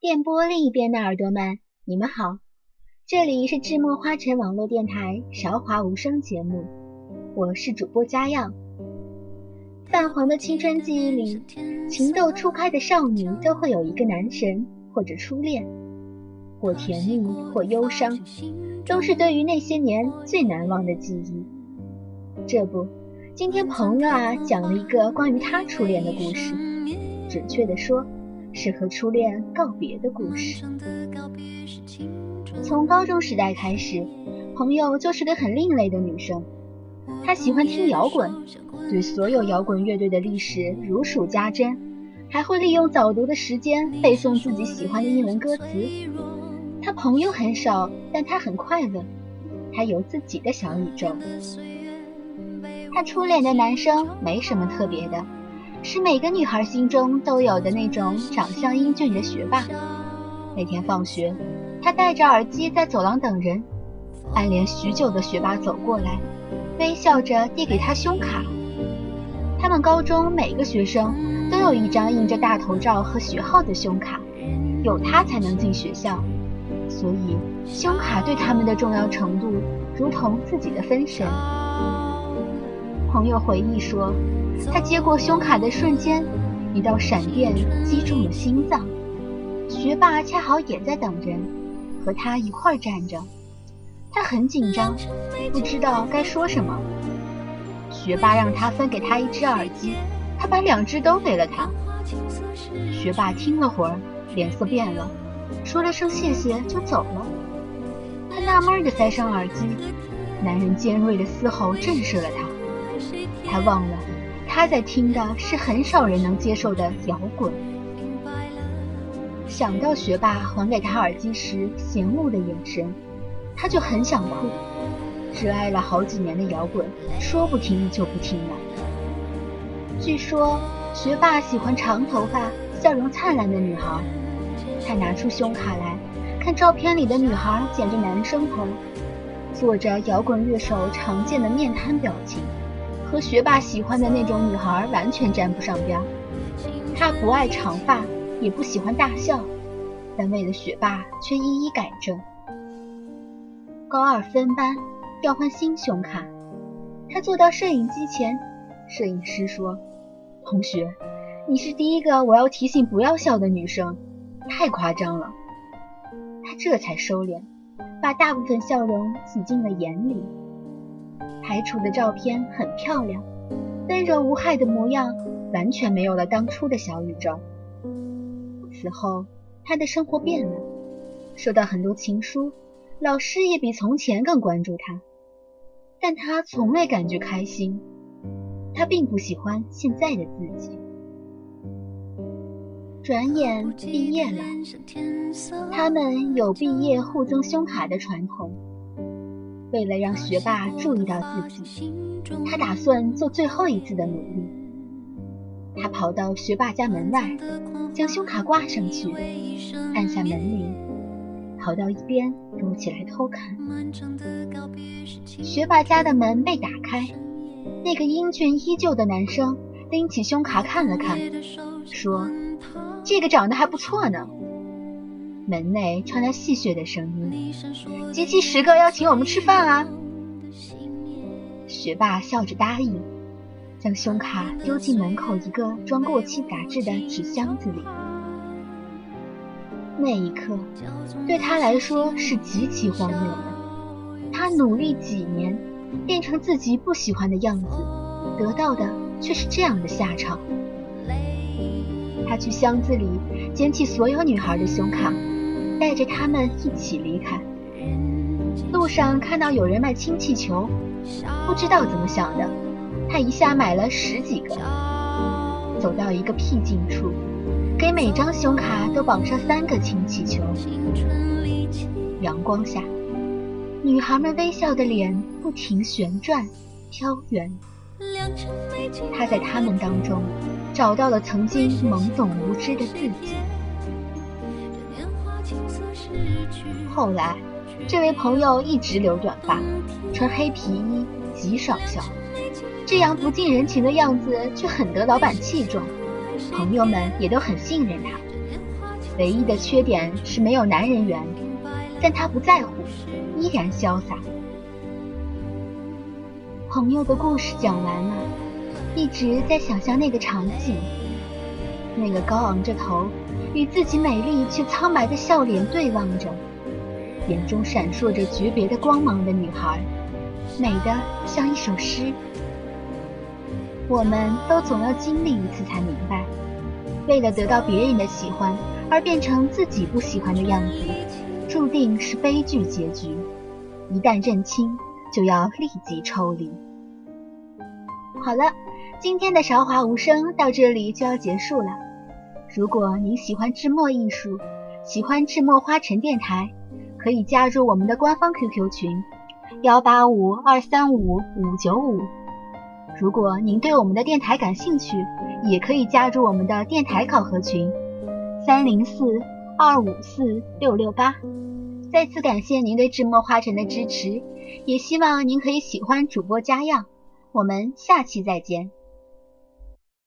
电波另一边的耳朵们，你们好，这里是智墨花城网络电台韶华无声节目，我是主播佳漾。泛黄的青春记忆里，情窦初开的少女都会有一个男神或者初恋，或甜蜜或忧伤，都是对于那些年最难忘的记忆。这不，今天朋友啊讲了一个关于他初恋的故事，准确的说。是和初恋告别的故事。从高中时代开始，朋友就是个很另类的女生。她喜欢听摇滚，对所有摇滚乐队的历史如数家珍，还会利用早读的时间背诵自己喜欢的英文歌词。她朋友很少，但她很快乐。她有自己的小宇宙。她初恋的男生没什么特别的。是每个女孩心中都有的那种长相英俊的学霸。那天放学，他戴着耳机在走廊等人，暗恋许久的学霸走过来，微笑着递给他胸卡。他们高中每个学生都有一张印着大头照和学号的胸卡，有它才能进学校，所以胸卡对他们的重要程度如同自己的分身。朋友回忆说。他接过胸卡的瞬间，一道闪电击中了心脏。学霸恰好也在等人，和他一块站着。他很紧张，不知道该说什么。学霸让他分给他一只耳机，他把两只都给了他。学霸听了会儿，脸色变了，说了声谢谢就走了。他纳闷地塞上耳机，男人尖锐的嘶吼震慑了他。他忘了。他在听的是很少人能接受的摇滚。想到学霸还给他耳机时嫌恶的眼神，他就很想哭。热爱了好几年的摇滚，说不听就不听了。据说学霸喜欢长头发、笑容灿烂的女孩。他拿出胸卡来看，照片里的女孩剪着男生头，做着摇滚乐手常见的面瘫表情。和学霸喜欢的那种女孩完全沾不上边。他不爱长发，也不喜欢大笑，但为了学霸却一一改正。高二分班调换新胸卡，他坐到摄影机前，摄影师说：“同学，你是第一个我要提醒不要笑的女生，太夸张了。”他这才收敛，把大部分笑容挤进了眼里。拍出的照片很漂亮，温柔无害的模样完全没有了当初的小宇宙。此后，他的生活变了，收到很多情书，老师也比从前更关注他，但他从未感觉开心。他并不喜欢现在的自己。转眼毕业了，他们有毕业互赠胸卡的传统。为了让学霸注意到自己，他打算做最后一次的努力。他跑到学霸家门外，将胸卡挂上去，按下门铃，跑到一边躲起来偷看。学霸家的门被打开，那个英俊依旧的男生拎起胸卡看了看，说：“这个长得还不错呢。”门内传来戏谑的声音：“集齐十个要请我们吃饭啊！”学霸笑着答应，将胸卡丢进门口一个装过期杂志的纸箱子里。那一刻，对他来说是极其荒谬的。他努力几年，变成自己不喜欢的样子，得到的却是这样的下场。他去箱子里捡起所有女孩的胸卡。带着他们一起离开。路上看到有人卖氢气球，不知道怎么想的，他一下买了十几个。走到一个僻静处，给每张胸卡都绑上三个氢气球。阳光下，女孩们微笑的脸不停旋转飘圆。他在他们当中找到了曾经懵懂无知的自己。后来，这位朋友一直留短发，穿黑皮衣，极少笑。这样不近人情的样子却很得老板器重，朋友们也都很信任他。唯一的缺点是没有男人缘，但他不在乎，依然潇洒。朋友的故事讲完了，一直在想象那个场景：那个高昂着头，与自己美丽却苍白的笑脸对望着，眼中闪烁着诀别的光芒的女孩，美的像一首诗。我们都总要经历一次才明白，为了得到别人的喜欢而变成自己不喜欢的样子，注定是悲剧结局。一旦认清。就要立即抽离。好了，今天的韶华无声到这里就要结束了。如果您喜欢智墨艺术，喜欢智墨花城电台，可以加入我们的官方 QQ 群幺八五二三五五九五。如果您对我们的电台感兴趣，也可以加入我们的电台考核群三零四二五四六六八。再次感谢您对智墨花城的支持。也希望您可以喜欢主播家样，我们下期再见。